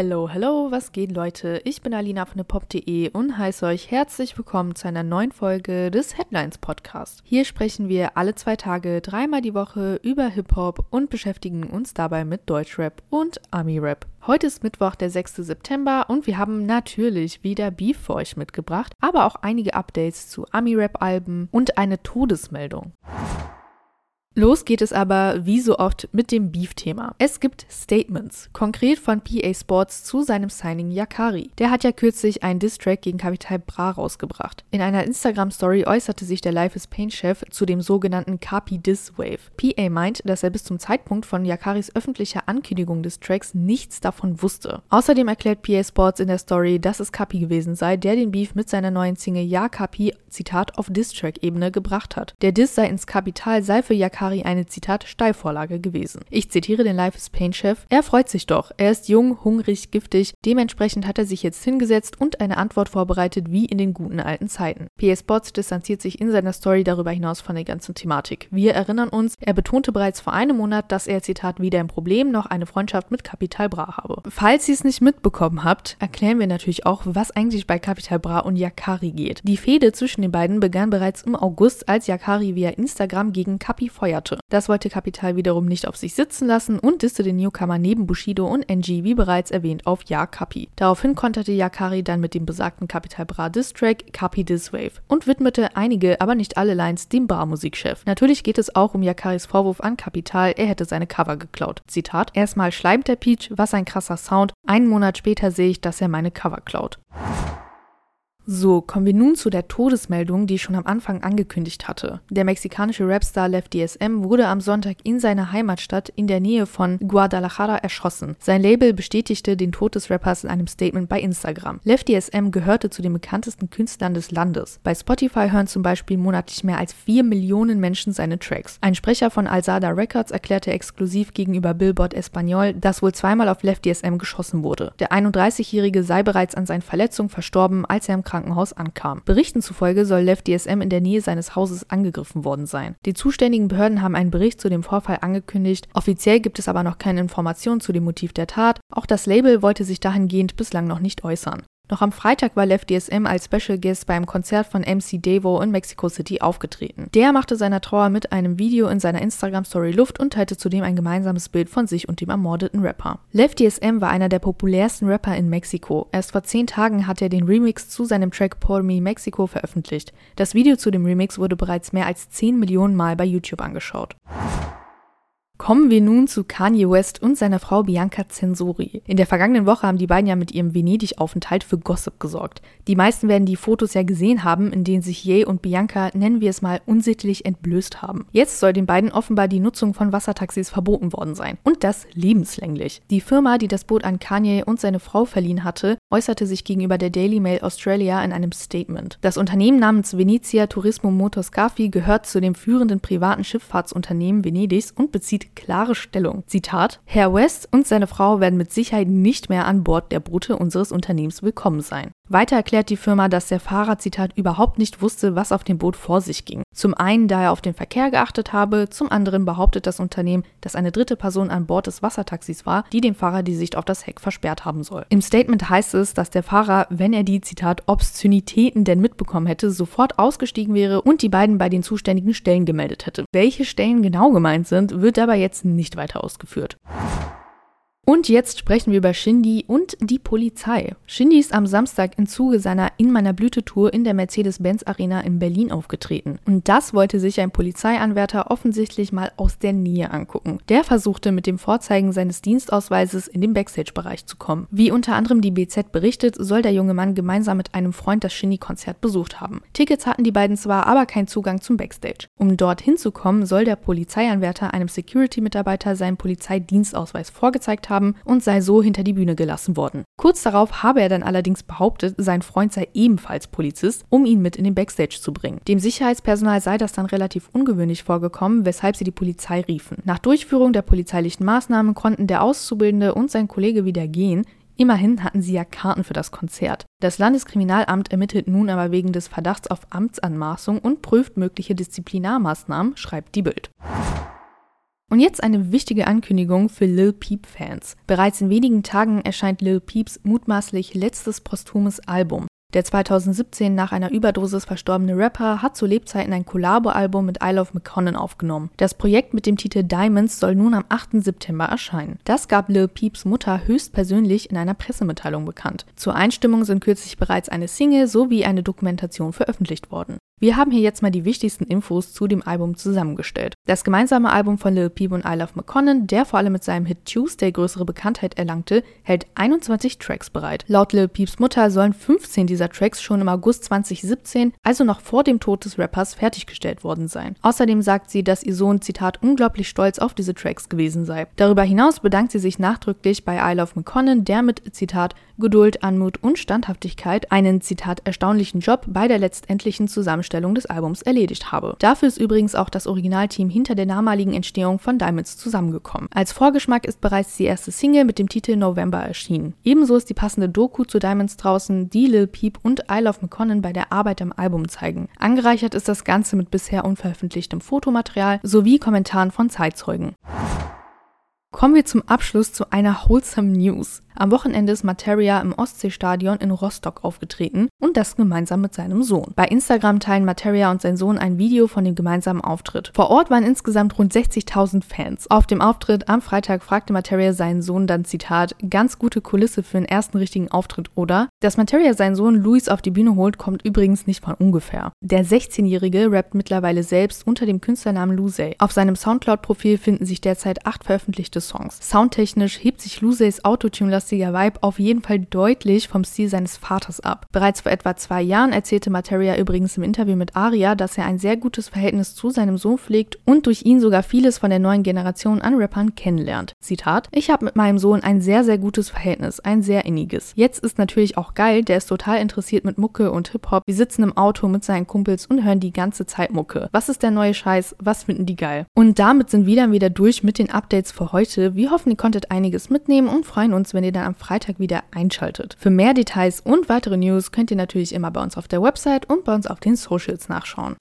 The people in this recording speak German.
Hello, hello, was geht Leute? Ich bin Alina von pop.de und heiße euch herzlich willkommen zu einer neuen Folge des Headlines Podcast. Hier sprechen wir alle zwei Tage dreimal die Woche über Hip-Hop und beschäftigen uns dabei mit Deutschrap und Ami-Rap. Heute ist Mittwoch, der 6. September und wir haben natürlich wieder Beef für euch mitgebracht, aber auch einige Updates zu Ami-Rap-Alben und eine Todesmeldung. Los geht es aber wie so oft mit dem Beef-Thema. Es gibt Statements, konkret von PA Sports zu seinem Signing Yakari. Der hat ja kürzlich einen Diss-Track gegen Capital Bra rausgebracht. In einer Instagram-Story äußerte sich der Life is Pain-Chef zu dem sogenannten Capi Diss Wave. PA meint, dass er bis zum Zeitpunkt von Yakaris öffentlicher Ankündigung des Tracks nichts davon wusste. Außerdem erklärt PA Sports in der Story, dass es Capi gewesen sei, der den Beef mit seiner neuen Single Ja Capi, Zitat, auf Diss-Track-Ebene gebracht hat. Der Diss sei ins Kapital sei für Yakari Atari eine Zitat Steilvorlage gewesen. Ich zitiere den Life is Pain Chef. Er freut sich doch. Er ist jung, hungrig, giftig. Dementsprechend hat er sich jetzt hingesetzt und eine Antwort vorbereitet wie in den guten alten Zeiten. PS Bots distanziert sich in seiner Story darüber hinaus von der ganzen Thematik. Wir erinnern uns, er betonte bereits vor einem Monat, dass er Zitat weder ein Problem noch eine Freundschaft mit Capital Bra habe. Falls ihr es nicht mitbekommen habt, erklären wir natürlich auch, was eigentlich bei Capital Bra und Yakari geht. Die Fehde zwischen den beiden begann bereits im August, als Yakari via Instagram gegen Capi feuerte feierte. Das wollte Kapital wiederum nicht auf sich sitzen lassen und disste den Newcomer neben Bushido und NG, wie bereits erwähnt, auf Ja Kapi. Daraufhin konterte Yakari dann mit dem besagten Kapital Bra Diss-Track Kapi Diss Wave und widmete einige, aber nicht alle Lines dem Bra-Musikchef. Natürlich geht es auch um Yakaris Vorwurf an Kapital, er hätte seine Cover geklaut. Zitat: Erstmal schleimt der Peach, was ein krasser Sound. Einen Monat später sehe ich, dass er meine Cover klaut. So, kommen wir nun zu der Todesmeldung, die ich schon am Anfang angekündigt hatte. Der mexikanische Rapstar Left DSM wurde am Sonntag in seiner Heimatstadt in der Nähe von Guadalajara erschossen. Sein Label bestätigte den Tod des Rappers in einem Statement bei Instagram. Left DSM gehörte zu den bekanntesten Künstlern des Landes. Bei Spotify hören zum Beispiel monatlich mehr als 4 Millionen Menschen seine Tracks. Ein Sprecher von Alzada Records erklärte exklusiv gegenüber Billboard Espanol, dass wohl zweimal auf Left DSM geschossen wurde. Der 31-Jährige sei bereits an seinen Verletzungen verstorben, als er im Krankenhaus Krankenhaus ankam. Berichten zufolge soll Lev DSM in der Nähe seines Hauses angegriffen worden sein. Die zuständigen Behörden haben einen Bericht zu dem Vorfall angekündigt. Offiziell gibt es aber noch keine Informationen zu dem Motiv der Tat. Auch das Label wollte sich dahingehend bislang noch nicht äußern. Noch am Freitag war Lev DSM als Special Guest beim Konzert von MC Devo in Mexico City aufgetreten. Der machte seiner Trauer mit einem Video in seiner Instagram-Story Luft und teilte zudem ein gemeinsames Bild von sich und dem ermordeten Rapper. Lev DSM war einer der populärsten Rapper in Mexiko. Erst vor zehn Tagen hat er den Remix zu seinem Track Por Mi Mexico veröffentlicht. Das Video zu dem Remix wurde bereits mehr als 10 Millionen Mal bei YouTube angeschaut. Kommen wir nun zu Kanye West und seiner Frau Bianca Censori. In der vergangenen Woche haben die beiden ja mit ihrem Venedig-Aufenthalt für Gossip gesorgt. Die meisten werden die Fotos ja gesehen haben, in denen sich Ye und Bianca, nennen wir es mal, unsittlich entblößt haben. Jetzt soll den beiden offenbar die Nutzung von Wassertaxis verboten worden sein. Und das lebenslänglich. Die Firma, die das Boot an Kanye und seine Frau verliehen hatte, äußerte sich gegenüber der Daily Mail Australia in einem Statement. Das Unternehmen namens Venezia Turismo Motoscafi gehört zu dem führenden privaten Schifffahrtsunternehmen Venedigs und bezieht klare Stellung. Zitat: Herr West und seine Frau werden mit Sicherheit nicht mehr an Bord der Boote unseres Unternehmens willkommen sein. Weiter erklärt die Firma, dass der Fahrer, Zitat, überhaupt nicht wusste, was auf dem Boot vor sich ging. Zum einen, da er auf den Verkehr geachtet habe, zum anderen behauptet das Unternehmen, dass eine dritte Person an Bord des Wassertaxis war, die dem Fahrer die Sicht auf das Heck versperrt haben soll. Im Statement heißt es, dass der Fahrer, wenn er die, Zitat, Obszönitäten denn mitbekommen hätte, sofort ausgestiegen wäre und die beiden bei den zuständigen Stellen gemeldet hätte. Welche Stellen genau gemeint sind, wird dabei jetzt nicht weiter ausgeführt. Und jetzt sprechen wir über Shindy und die Polizei. Shindy ist am Samstag im Zuge seiner In meiner Blüte-Tour in der Mercedes-Benz Arena in Berlin aufgetreten. Und das wollte sich ein Polizeianwärter offensichtlich mal aus der Nähe angucken. Der versuchte mit dem Vorzeigen seines Dienstausweises in den Backstage-Bereich zu kommen. Wie unter anderem die BZ berichtet, soll der junge Mann gemeinsam mit einem Freund das Shindy-Konzert besucht haben. Tickets hatten die beiden zwar, aber keinen Zugang zum Backstage. Um dort hinzukommen, soll der Polizeianwärter einem Security-Mitarbeiter seinen Polizeidienstausweis vorgezeigt haben haben und sei so hinter die Bühne gelassen worden. Kurz darauf habe er dann allerdings behauptet, sein Freund sei ebenfalls Polizist, um ihn mit in den Backstage zu bringen. Dem Sicherheitspersonal sei das dann relativ ungewöhnlich vorgekommen, weshalb sie die Polizei riefen. Nach Durchführung der polizeilichen Maßnahmen konnten der Auszubildende und sein Kollege wieder gehen, Immerhin hatten sie ja Karten für das Konzert. Das Landeskriminalamt ermittelt nun aber wegen des Verdachts auf Amtsanmaßung und prüft mögliche Disziplinarmaßnahmen, schreibt die Bild. Und jetzt eine wichtige Ankündigung für Lil Peep-Fans. Bereits in wenigen Tagen erscheint Lil Peeps mutmaßlich letztes posthumes Album. Der 2017 nach einer Überdosis verstorbene Rapper hat zu Lebzeiten ein Collabo-Album mit I Love McConnen aufgenommen. Das Projekt mit dem Titel Diamonds soll nun am 8. September erscheinen. Das gab Lil Peeps Mutter höchstpersönlich in einer Pressemitteilung bekannt. Zur Einstimmung sind kürzlich bereits eine Single sowie eine Dokumentation veröffentlicht worden. Wir haben hier jetzt mal die wichtigsten Infos zu dem Album zusammengestellt. Das gemeinsame Album von Lil Peep und I Love McConnen, der vor allem mit seinem Hit Tuesday größere Bekanntheit erlangte, hält 21 Tracks bereit. Laut Lil Peeps Mutter sollen 15 dieser Tracks schon im August 2017, also noch vor dem Tod des Rappers, fertiggestellt worden sein. Außerdem sagt sie, dass ihr Sohn, Zitat, unglaublich stolz auf diese Tracks gewesen sei. Darüber hinaus bedankt sie sich nachdrücklich bei I Love McConnen, der mit, Zitat, Geduld, Anmut und Standhaftigkeit einen, Zitat, erstaunlichen Job bei der letztendlichen Zusammenstellung Zusammenstellung des Albums erledigt habe. Dafür ist übrigens auch das Originalteam hinter der damaligen Entstehung von Diamonds zusammengekommen. Als Vorgeschmack ist bereits die erste Single mit dem Titel November erschienen. Ebenso ist die passende Doku zu Diamonds draußen, die Lil Peep und I Love McConnen bei der Arbeit am Album zeigen. Angereichert ist das Ganze mit bisher unveröffentlichtem Fotomaterial sowie Kommentaren von Zeitzeugen. Kommen wir zum Abschluss zu einer wholesome News. Am Wochenende ist Materia im Ostseestadion in Rostock aufgetreten und das gemeinsam mit seinem Sohn. Bei Instagram teilen Materia und sein Sohn ein Video von dem gemeinsamen Auftritt. Vor Ort waren insgesamt rund 60.000 Fans. Auf dem Auftritt am Freitag fragte Materia seinen Sohn dann Zitat, ganz gute Kulisse für den ersten richtigen Auftritt, oder? Dass Materia seinen Sohn Luis auf die Bühne holt, kommt übrigens nicht von ungefähr. Der 16-Jährige rappt mittlerweile selbst unter dem Künstlernamen Lusey. Auf seinem Soundcloud-Profil finden sich derzeit acht veröffentlichte Songs. Soundtechnisch hebt sich Luseys Autotune-lastige rockziger Vibe auf jeden Fall deutlich vom Stil seines Vaters ab. Bereits vor etwa zwei Jahren erzählte Materia übrigens im Interview mit Aria, dass er ein sehr gutes Verhältnis zu seinem Sohn pflegt und durch ihn sogar vieles von der neuen Generation an Rappern kennenlernt. Zitat: Ich habe mit meinem Sohn ein sehr, sehr gutes Verhältnis, ein sehr inniges. Jetzt ist natürlich auch geil, der ist total interessiert mit Mucke und Hip-Hop. Wir sitzen im Auto mit seinen Kumpels und hören die ganze Zeit Mucke. Was ist der neue Scheiß? Was finden die geil? Und damit sind wir dann wieder durch mit den Updates für heute. Wir hoffen, ihr konntet einiges mitnehmen und freuen uns, wenn ihr dann am Freitag wieder einschaltet. Für mehr Details und weitere News könnt ihr natürlich immer bei uns auf der Website und bei uns auf den Socials nachschauen.